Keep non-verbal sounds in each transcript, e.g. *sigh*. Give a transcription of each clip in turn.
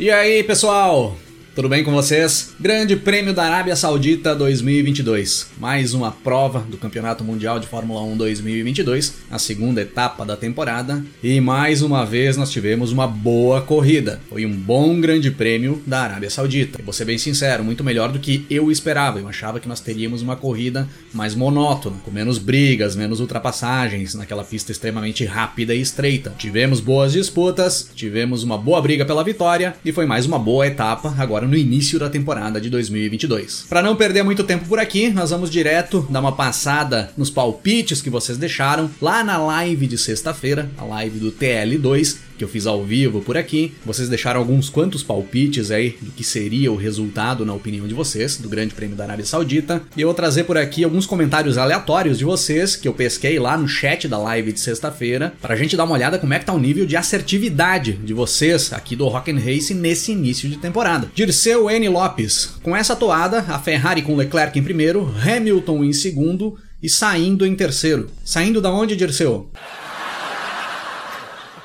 E aí, pessoal? Tudo bem com vocês? Grande Prêmio da Arábia Saudita 2022. Mais uma prova do Campeonato Mundial de Fórmula 1 2022, a segunda etapa da temporada. E mais uma vez nós tivemos uma boa corrida. Foi um bom Grande Prêmio da Arábia Saudita. E vou ser bem sincero, muito melhor do que eu esperava. Eu achava que nós teríamos uma corrida mais monótona, com menos brigas, menos ultrapassagens, naquela pista extremamente rápida e estreita. Tivemos boas disputas, tivemos uma boa briga pela vitória e foi mais uma boa etapa agora no início da temporada de 2022. Para não perder muito tempo por aqui, nós vamos direto dar uma passada nos palpites que vocês deixaram lá na live de sexta-feira, a live do TL2, que eu fiz ao vivo por aqui. Vocês deixaram alguns quantos palpites aí do que seria o resultado, na opinião de vocês, do Grande Prêmio da Arábia Saudita. E eu vou trazer por aqui alguns comentários aleatórios de vocês que eu pesquei lá no chat da live de sexta-feira, pra gente dar uma olhada como é que tá o nível de assertividade de vocês aqui do Rock and Race nesse início de temporada. Dirceu N. Lopes, com essa toada, a Ferrari com Leclerc em primeiro, Hamilton em segundo e saindo em terceiro. Saindo da onde, Dirceu?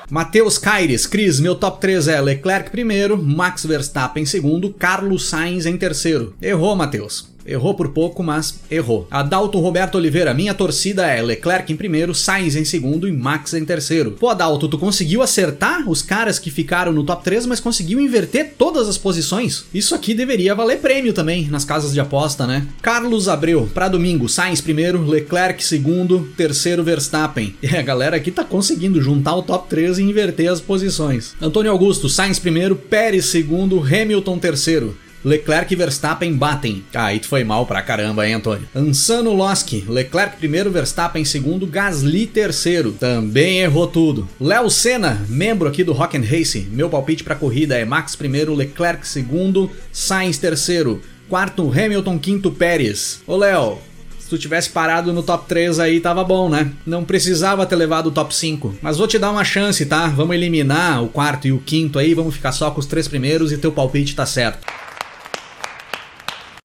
Matheus Caires, Cris, meu top 3 é Leclerc primeiro, Max Verstappen em segundo, Carlos Sainz em terceiro. Errou, Matheus. Errou por pouco, mas errou. Adalto Roberto Oliveira, minha torcida é Leclerc em primeiro, Sainz em segundo e Max em terceiro. Pô, Adalto, tu conseguiu acertar os caras que ficaram no top 3, mas conseguiu inverter todas as posições? Isso aqui deveria valer prêmio também nas casas de aposta, né? Carlos Abreu, para domingo, Sainz primeiro, Leclerc segundo, terceiro Verstappen. *laughs* E a galera aqui tá conseguindo juntar o top 3 e inverter as posições. Antônio Augusto, Sainz primeiro, Pérez segundo, Hamilton terceiro. Leclerc e Verstappen batem. Ah, aí tu foi mal pra caramba, hein, Antônio? Ansano Loski, Leclerc primeiro, Verstappen segundo, Gasly terceiro. Também errou tudo. Léo Senna, membro aqui do Rock and Race. Meu palpite pra corrida é Max primeiro, Leclerc segundo, Sainz terceiro. Quarto, Hamilton, quinto, Pérez. Ô, Léo, se tu tivesse parado no top 3 aí, tava bom, né? Não precisava ter levado o top 5. Mas vou te dar uma chance, tá? Vamos eliminar o quarto e o quinto aí, vamos ficar só com os três primeiros e teu palpite tá certo.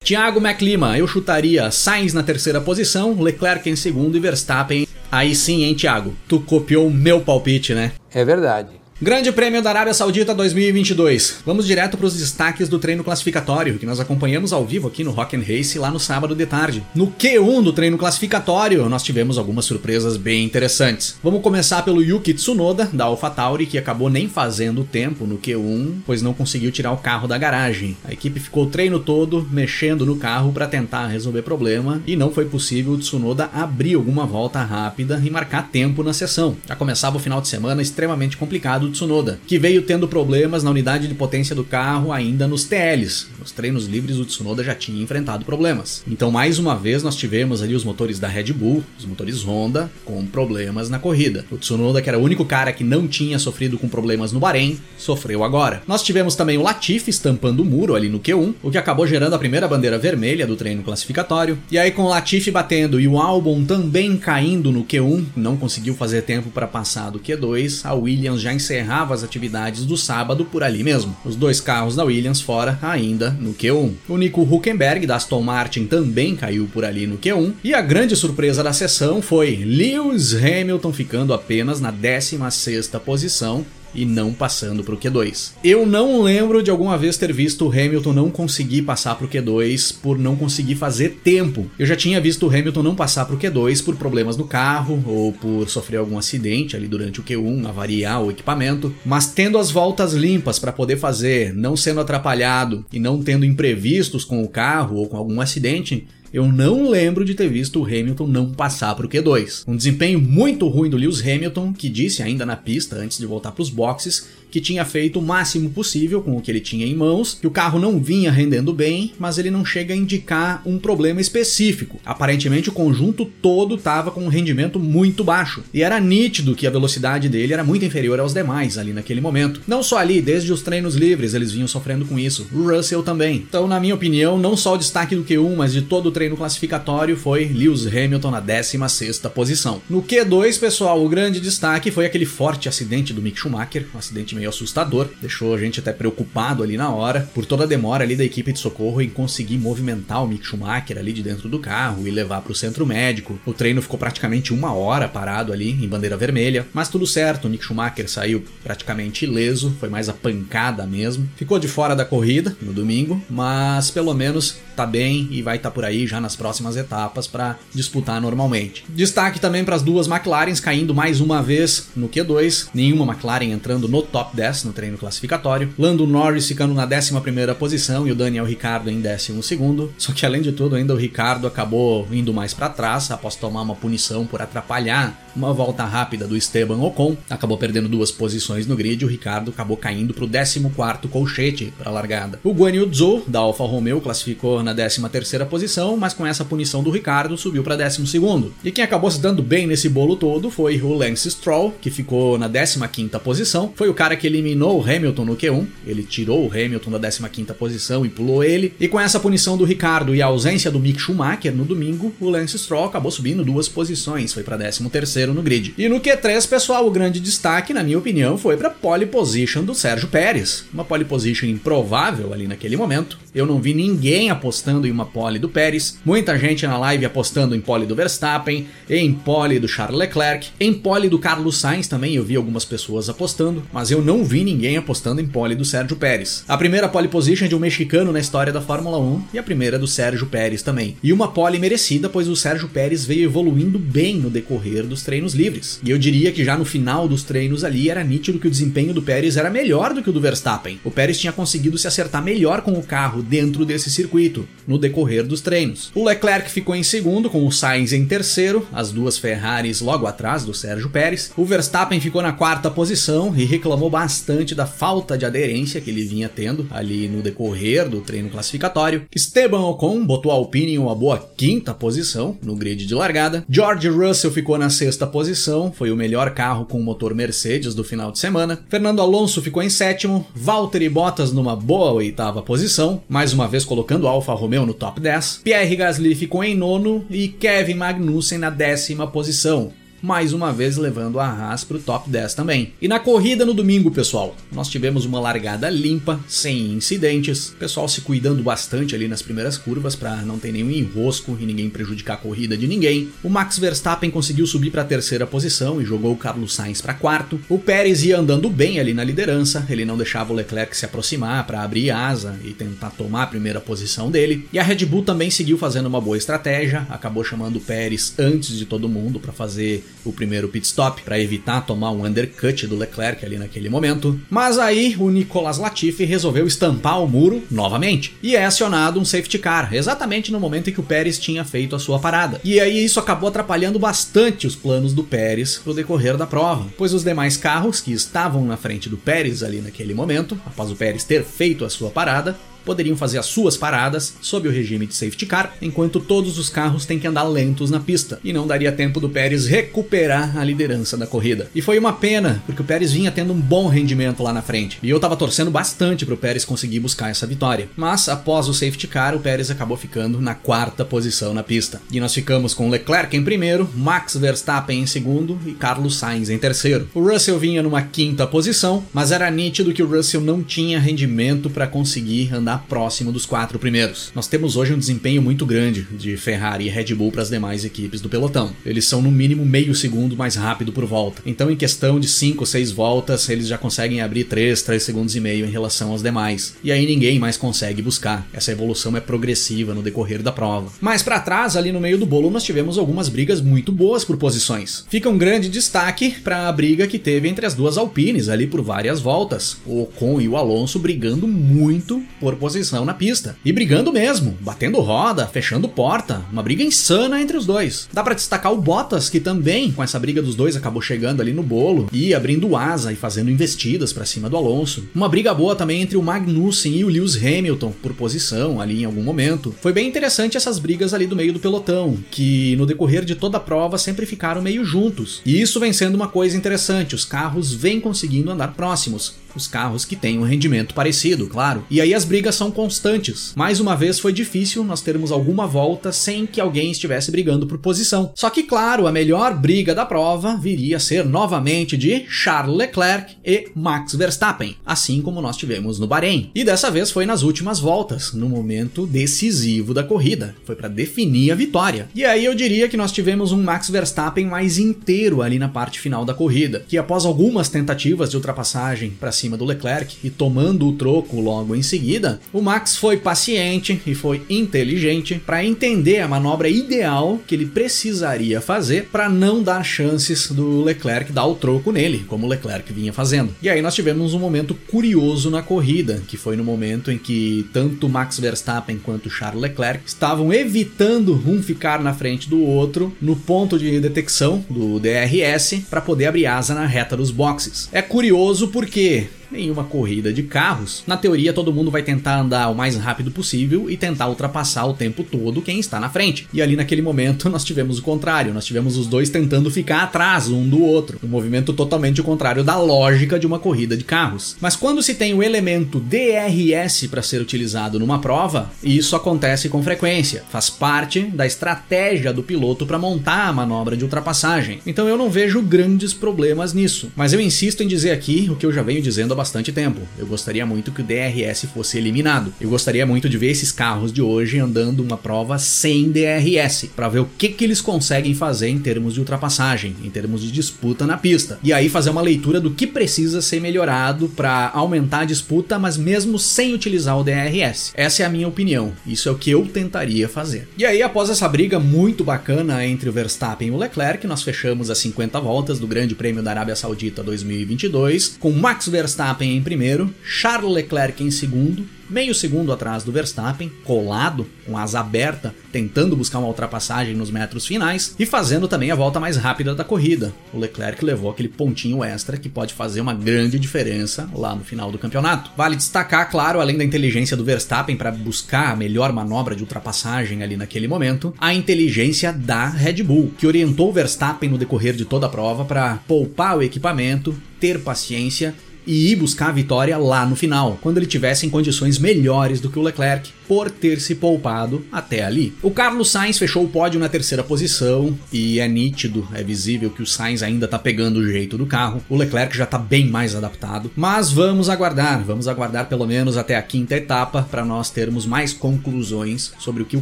Thiago McLima, eu chutaria Sainz na terceira posição, Leclerc em segundo e Verstappen. Aí sim, hein, Thiago? Tu copiou o meu palpite, né? É verdade. Grande Prêmio da Arábia Saudita 2022. Vamos direto para os destaques do treino classificatório, que nós acompanhamos ao vivo aqui no Rock and Race lá no sábado de tarde. No Q1 do treino classificatório, nós tivemos algumas surpresas bem interessantes. Vamos começar pelo Yuki Tsunoda, da AlphaTauri, que acabou nem fazendo tempo no Q1, pois não conseguiu tirar o carro da garagem. A equipe ficou o treino todo mexendo no carro para tentar resolver problema e não foi possível o Tsunoda abrir alguma volta rápida e marcar tempo na sessão. Já começava o final de semana extremamente complicado Tsunoda, que veio tendo problemas na unidade de potência do carro ainda nos TLs. Nos treinos livres o Tsunoda já tinha enfrentado problemas. Então, mais uma vez, nós tivemos ali os motores da Red Bull, os motores Honda, com problemas na corrida. O Tsunoda, que era o único cara que não tinha sofrido com problemas no Bahrein, sofreu agora. Nós tivemos também o Latifi estampando o muro ali no Q1, o que acabou gerando a primeira bandeira vermelha do treino classificatório. E aí, com o Latifi batendo e o Albon também caindo no Q1, não conseguiu fazer tempo para passar do Q2, a Williams já encerrou encerrava as atividades do sábado por ali mesmo. Os dois carros da Williams fora ainda no Q1. O Nico Huckenberg da Aston Martin também caiu por ali no Q1. E a grande surpresa da sessão foi Lewis Hamilton ficando apenas na 16ª posição e não passando para o Q2. Eu não lembro de alguma vez ter visto o Hamilton não conseguir passar para o Q2 por não conseguir fazer tempo. Eu já tinha visto o Hamilton não passar para o Q2 por problemas no carro ou por sofrer algum acidente ali durante o Q1, avariar o equipamento, mas tendo as voltas limpas para poder fazer, não sendo atrapalhado e não tendo imprevistos com o carro ou com algum acidente, eu não lembro de ter visto o Hamilton não passar para o Q2. Um desempenho muito ruim do Lewis Hamilton, que disse ainda na pista antes de voltar para os boxes que tinha feito o máximo possível com o que ele tinha em mãos, que o carro não vinha rendendo bem, mas ele não chega a indicar um problema específico. Aparentemente o conjunto todo estava com um rendimento muito baixo e era nítido que a velocidade dele era muito inferior aos demais ali naquele momento. Não só ali, desde os treinos livres eles vinham sofrendo com isso. O Russell também. Então, na minha opinião, não só o destaque do Q1, mas de todo o treino classificatório foi Lewis Hamilton na 16 posição. No Q2, pessoal, o grande destaque foi aquele forte acidente do Mick Schumacher, um acidente meio assustador, deixou a gente até preocupado ali na hora, por toda a demora ali da equipe de socorro em conseguir movimentar o Mick Schumacher ali de dentro do carro e levar para o centro médico. O treino ficou praticamente uma hora parado ali em bandeira vermelha, mas tudo certo, o Mick Schumacher saiu praticamente ileso, foi mais a pancada mesmo. Ficou de fora da corrida no domingo, mas pelo menos tá bem e vai estar tá por aí já nas próximas etapas para disputar normalmente. Destaque também para as duas McLarens caindo mais uma vez no Q2, nenhuma McLaren entrando no top 10 no treino classificatório, Lando Norris ficando na 11 posição e o Daniel Ricciardo em 12. Só que além de tudo, ainda o Ricardo acabou indo mais para trás após tomar uma punição por atrapalhar uma volta rápida do Esteban Ocon, acabou perdendo duas posições no grid e o Ricardo acabou caindo para o 14 colchete para a largada. O Guan Yu Zhou da Alfa Romeo classificou na 13 posição, mas com essa punição do Ricardo subiu para 12 E quem acabou se dando bem nesse bolo todo foi o Lance Stroll, que ficou na 15 posição. Foi o cara que eliminou o Hamilton no Q1, ele tirou o Hamilton da 15 posição e pulou ele. E com essa punição do Ricardo e a ausência do Mick Schumacher no domingo, o Lance Stroll acabou subindo duas posições, foi para 13 terceiro no grid. E no Q3, pessoal, o grande destaque, na minha opinião, foi para pole position do Sérgio Pérez. Uma pole position improvável ali naquele momento. Eu não vi ninguém apostando em uma pole do Pérez, muita gente na live apostando em pole do Verstappen, em pole do Charles Leclerc, em pole do Carlos Sainz também eu vi algumas pessoas apostando, mas eu não vi ninguém apostando em pole do Sérgio Pérez. A primeira pole position de um mexicano na história da Fórmula 1 e a primeira do Sérgio Pérez também. E uma pole merecida, pois o Sérgio Pérez veio evoluindo bem no decorrer dos treinos livres. E eu diria que já no final dos treinos ali era nítido que o desempenho do Pérez era melhor do que o do Verstappen. O Pérez tinha conseguido se acertar melhor com o carro dentro desse circuito, no decorrer dos treinos. O Leclerc ficou em segundo, com o Sainz em terceiro, as duas Ferraris logo atrás do Sérgio Pérez. O Verstappen ficou na quarta posição e reclamou bastante da falta de aderência que ele vinha tendo ali no decorrer do treino classificatório. Esteban Ocon botou a Alpine em uma boa quinta posição no grid de largada. George Russell ficou na sexta posição, foi o melhor carro com motor Mercedes do final de semana. Fernando Alonso ficou em sétimo, Valtteri Bottas numa boa oitava posição, mais uma vez colocando Alfa Romeo no top 10. Pierre Gasly ficou em nono e Kevin Magnussen na décima posição mais uma vez levando a Haas para o top 10 também. E na corrida no domingo, pessoal, nós tivemos uma largada limpa, sem incidentes, pessoal se cuidando bastante ali nas primeiras curvas para não ter nenhum enrosco e ninguém prejudicar a corrida de ninguém. O Max Verstappen conseguiu subir para a terceira posição e jogou o Carlos Sainz para quarto. O Pérez ia andando bem ali na liderança, ele não deixava o Leclerc se aproximar para abrir asa e tentar tomar a primeira posição dele. E a Red Bull também seguiu fazendo uma boa estratégia, acabou chamando o Pérez antes de todo mundo para fazer o primeiro pit stop para evitar tomar um undercut do Leclerc ali naquele momento. Mas aí o Nicolas Latifi resolveu estampar o muro novamente e é acionado um safety car, exatamente no momento em que o Pérez tinha feito a sua parada. E aí isso acabou atrapalhando bastante os planos do Pérez pro decorrer da prova, pois os demais carros que estavam na frente do Pérez ali naquele momento, após o Pérez ter feito a sua parada, poderiam fazer as suas paradas sob o regime de safety car, enquanto todos os carros têm que andar lentos na pista, e não daria tempo do Pérez recuperar a liderança da corrida. E foi uma pena, porque o Pérez vinha tendo um bom rendimento lá na frente, e eu tava torcendo bastante pro Pérez conseguir buscar essa vitória. Mas após o safety car, o Pérez acabou ficando na quarta posição na pista. E nós ficamos com Leclerc em primeiro, Max Verstappen em segundo e Carlos Sainz em terceiro. O Russell vinha numa quinta posição, mas era nítido que o Russell não tinha rendimento para conseguir andar andar próximo dos quatro primeiros. Nós temos hoje um desempenho muito grande de Ferrari e Red Bull para as demais equipes do pelotão. Eles são no mínimo meio segundo mais rápido por volta. Então, em questão de 5 ou 6 voltas, eles já conseguem abrir 3, 3 segundos e meio em relação aos demais. E aí ninguém mais consegue buscar. Essa evolução é progressiva no decorrer da prova. Mais para trás, ali no meio do bolo, nós tivemos algumas brigas muito boas por posições. Fica um grande destaque para a briga que teve entre as duas Alpines ali por várias voltas. O Ocon e o Alonso brigando muito por posição na pista. E brigando mesmo, batendo roda, fechando porta, uma briga insana entre os dois. Dá para destacar o Bottas, que também, com essa briga dos dois, acabou chegando ali no bolo e abrindo asa e fazendo investidas para cima do Alonso. Uma briga boa também entre o Magnussen e o Lewis Hamilton por posição ali em algum momento. Foi bem interessante essas brigas ali do meio do pelotão, que no decorrer de toda a prova sempre ficaram meio juntos. E isso vem sendo uma coisa interessante, os carros vêm conseguindo andar próximos os carros que têm um rendimento parecido, claro. E aí as brigas são constantes. Mais uma vez foi difícil nós termos alguma volta sem que alguém estivesse brigando por posição. Só que, claro, a melhor briga da prova viria a ser novamente de Charles Leclerc e Max Verstappen, assim como nós tivemos no Bahrein. E dessa vez foi nas últimas voltas, no momento decisivo da corrida. Foi para definir a vitória. E aí eu diria que nós tivemos um Max Verstappen mais inteiro ali na parte final da corrida, que após algumas tentativas de ultrapassagem para cima do Leclerc e tomando o troco logo em seguida, o Max foi paciente e foi inteligente para entender a manobra ideal que ele precisaria fazer para não dar chances do Leclerc dar o troco nele, como o Leclerc vinha fazendo. E aí nós tivemos um momento curioso na corrida, que foi no momento em que tanto Max Verstappen quanto Charles Leclerc estavam evitando um ficar na frente do outro no ponto de detecção do DRS para poder abrir asa na reta dos boxes. É curioso porque em uma corrida de carros, na teoria todo mundo vai tentar andar o mais rápido possível e tentar ultrapassar o tempo todo quem está na frente. E ali naquele momento *laughs* nós tivemos o contrário, nós tivemos os dois tentando ficar atrás um do outro, um movimento totalmente contrário da lógica de uma corrida de carros. Mas quando se tem o elemento DRS para ser utilizado numa prova, isso acontece com frequência, faz parte da estratégia do piloto para montar a manobra de ultrapassagem. Então eu não vejo grandes problemas nisso, mas eu insisto em dizer aqui o que eu já venho dizendo há bastante tempo. Eu gostaria muito que o DRS fosse eliminado. Eu gostaria muito de ver esses carros de hoje andando uma prova sem DRS, para ver o que, que eles conseguem fazer em termos de ultrapassagem, em termos de disputa na pista. E aí fazer uma leitura do que precisa ser melhorado para aumentar a disputa, mas mesmo sem utilizar o DRS. Essa é a minha opinião. Isso é o que eu tentaria fazer. E aí, após essa briga muito bacana entre o Verstappen e o Leclerc, nós fechamos as 50 voltas do Grande Prêmio da Arábia Saudita 2022 com Max Verstappen Verstappen em primeiro, Charles Leclerc em segundo, meio segundo atrás do Verstappen, colado, com asa aberta, tentando buscar uma ultrapassagem nos metros finais e fazendo também a volta mais rápida da corrida. O Leclerc levou aquele pontinho extra que pode fazer uma grande diferença lá no final do campeonato. Vale destacar, claro, além da inteligência do Verstappen para buscar a melhor manobra de ultrapassagem ali naquele momento, a inteligência da Red Bull, que orientou o Verstappen no decorrer de toda a prova para poupar o equipamento, ter paciência e ir buscar a vitória lá no final, quando ele tivesse em condições melhores do que o Leclerc, por ter se poupado até ali. O Carlos Sainz fechou o pódio na terceira posição e é nítido, é visível que o Sainz ainda tá pegando o jeito do carro. O Leclerc já tá bem mais adaptado, mas vamos aguardar, vamos aguardar pelo menos até a quinta etapa para nós termos mais conclusões sobre o que o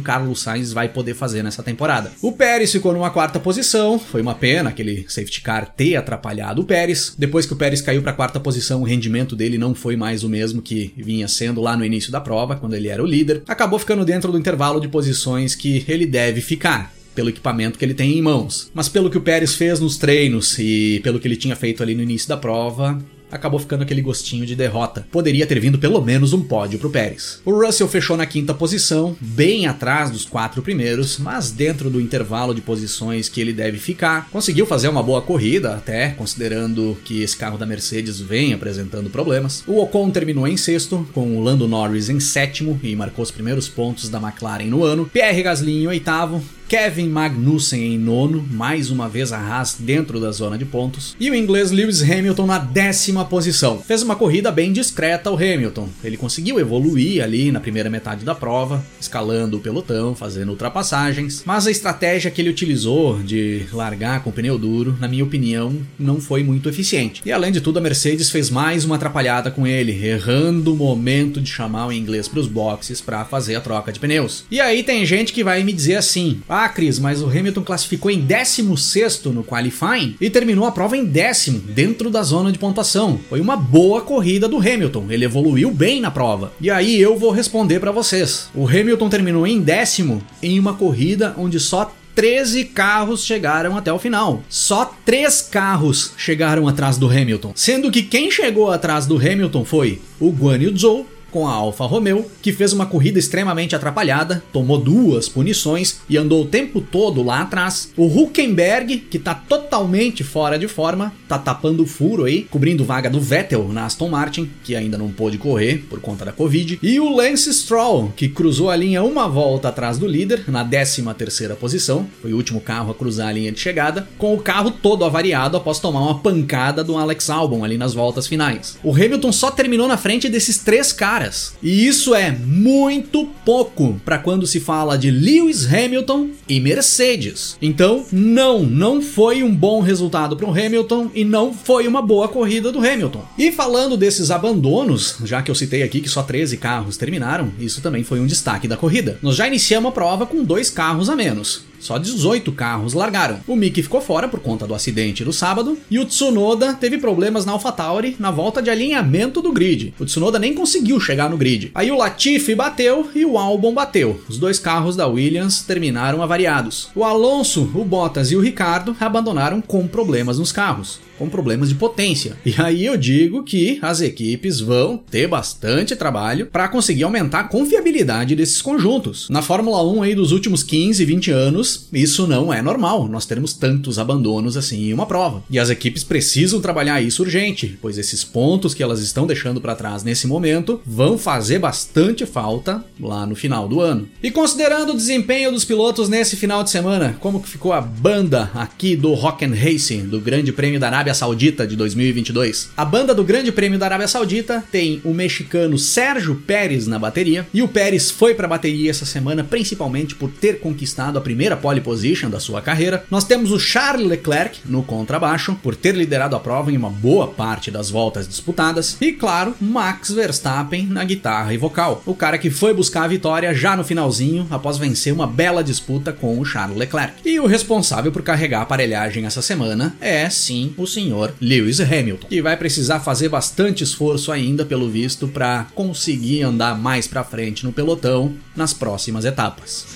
Carlos Sainz vai poder fazer nessa temporada. O Pérez ficou numa quarta posição, foi uma pena aquele safety car ter atrapalhado o Pérez. Depois que o Pérez caiu para quarta posição, o rendimento dele não foi mais o mesmo que vinha sendo lá no início da prova, quando ele era o líder acabou ficando dentro do intervalo de posições que ele deve ficar pelo equipamento que ele tem em mãos. Mas pelo que o Pérez fez nos treinos e pelo que ele tinha feito ali no início da prova, acabou ficando aquele gostinho de derrota. Poderia ter vindo pelo menos um pódio para o Pérez. O Russell fechou na quinta posição, bem atrás dos quatro primeiros, mas dentro do intervalo de posições que ele deve ficar. Conseguiu fazer uma boa corrida, até considerando que esse carro da Mercedes vem apresentando problemas. O Ocon terminou em sexto, com o Lando Norris em sétimo e marcou os primeiros pontos da McLaren no ano. Pierre Gasly em oitavo, Kevin Magnussen em nono, mais uma vez a Haas dentro da zona de pontos, e o inglês Lewis Hamilton na décima posição. Fez uma corrida bem discreta o Hamilton, ele conseguiu evoluir ali na primeira metade da prova, escalando o pelotão, fazendo ultrapassagens, mas a estratégia que ele utilizou de largar com o pneu duro, na minha opinião, não foi muito eficiente. E além de tudo, a Mercedes fez mais uma atrapalhada com ele, errando o momento de chamar o inglês para os boxes para fazer a troca de pneus. E aí tem gente que vai me dizer assim: ah, Cris, mas o Hamilton classificou em 16 no qualifying e terminou a prova em décimo, dentro da zona de pontuação. Foi uma boa corrida do Hamilton, ele evoluiu bem na prova. E aí eu vou responder para vocês. O Hamilton terminou em décimo em uma corrida onde só 13 carros chegaram até o final. Só 3 carros chegaram atrás do Hamilton. Sendo que quem chegou atrás do Hamilton foi o Guan Yu Zhou com a Alfa Romeo, que fez uma corrida extremamente atrapalhada, tomou duas punições e andou o tempo todo lá atrás. O Huckenberg, que tá totalmente fora de forma, tá tapando o furo aí, cobrindo vaga do Vettel na Aston Martin, que ainda não pôde correr por conta da Covid. E o Lance Stroll, que cruzou a linha uma volta atrás do líder, na 13 terceira posição, foi o último carro a cruzar a linha de chegada, com o carro todo avariado após tomar uma pancada do Alex Albon ali nas voltas finais. O Hamilton só terminou na frente desses três caras. E isso é muito pouco para quando se fala de Lewis Hamilton e Mercedes. Então, não, não foi um bom resultado para o Hamilton e não foi uma boa corrida do Hamilton. E falando desses abandonos, já que eu citei aqui que só 13 carros terminaram, isso também foi um destaque da corrida. Nós já iniciamos a prova com dois carros a menos. Só 18 carros largaram. O Mickey ficou fora por conta do acidente do sábado e o Tsunoda teve problemas na AlphaTauri na volta de alinhamento do grid. O Tsunoda nem conseguiu chegar no grid. Aí o Latifi bateu e o Albon bateu. Os dois carros da Williams terminaram avariados. O Alonso, o Bottas e o Ricardo abandonaram com problemas nos carros com problemas de potência. E aí eu digo que as equipes vão ter bastante trabalho para conseguir aumentar a confiabilidade desses conjuntos. Na Fórmula 1 aí dos últimos 15, 20 anos, isso não é normal. Nós teremos tantos abandonos assim em uma prova. E as equipes precisam trabalhar isso urgente, pois esses pontos que elas estão deixando para trás nesse momento vão fazer bastante falta lá no final do ano. E considerando o desempenho dos pilotos nesse final de semana, como que ficou a banda aqui do Rock and Racing, do Grande Prêmio da Arábia Arábia Saudita de 2022. A banda do Grande Prêmio da Arábia Saudita tem o mexicano Sérgio Pérez na bateria, e o Pérez foi para a bateria essa semana principalmente por ter conquistado a primeira pole position da sua carreira. Nós temos o Charles Leclerc no contrabaixo, por ter liderado a prova em uma boa parte das voltas disputadas, e claro, Max Verstappen na guitarra e vocal, o cara que foi buscar a vitória já no finalzinho após vencer uma bela disputa com o Charles Leclerc. E o responsável por carregar a aparelhagem essa semana é sim o senhor Lewis Hamilton, que vai precisar fazer bastante esforço ainda, pelo visto, para conseguir andar mais para frente no pelotão nas próximas etapas.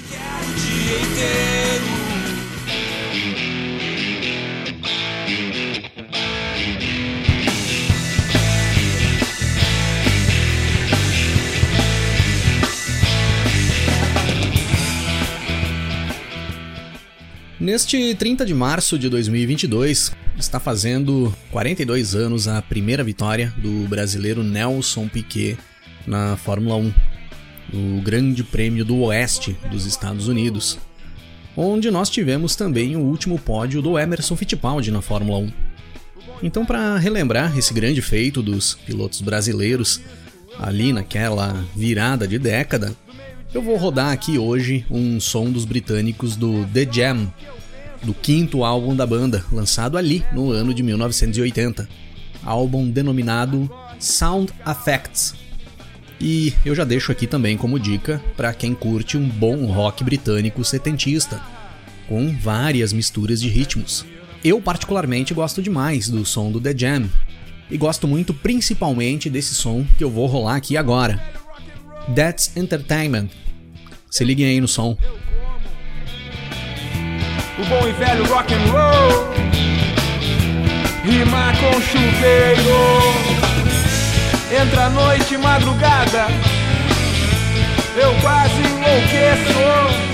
Neste 30 de março de 2022, está fazendo 42 anos a primeira vitória do brasileiro Nelson Piquet na Fórmula 1, no Grande Prêmio do Oeste dos Estados Unidos, onde nós tivemos também o último pódio do Emerson Fittipaldi na Fórmula 1. Então, para relembrar esse grande feito dos pilotos brasileiros ali naquela virada de década, eu vou rodar aqui hoje um som dos britânicos do The Jam, do quinto álbum da banda, lançado ali no ano de 1980, álbum denominado Sound Effects. E eu já deixo aqui também como dica para quem curte um bom rock britânico setentista, com várias misturas de ritmos. Eu particularmente gosto demais do som do The Jam, e gosto muito principalmente desse som que eu vou rolar aqui agora. That's Entertainment. Se liguem aí no som o bom e velho rock and roll. Rima com chuveiro. Entra noite, madrugada. Eu quase enlouqueço.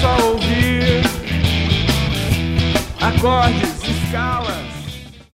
A ouvir acordes, escalas.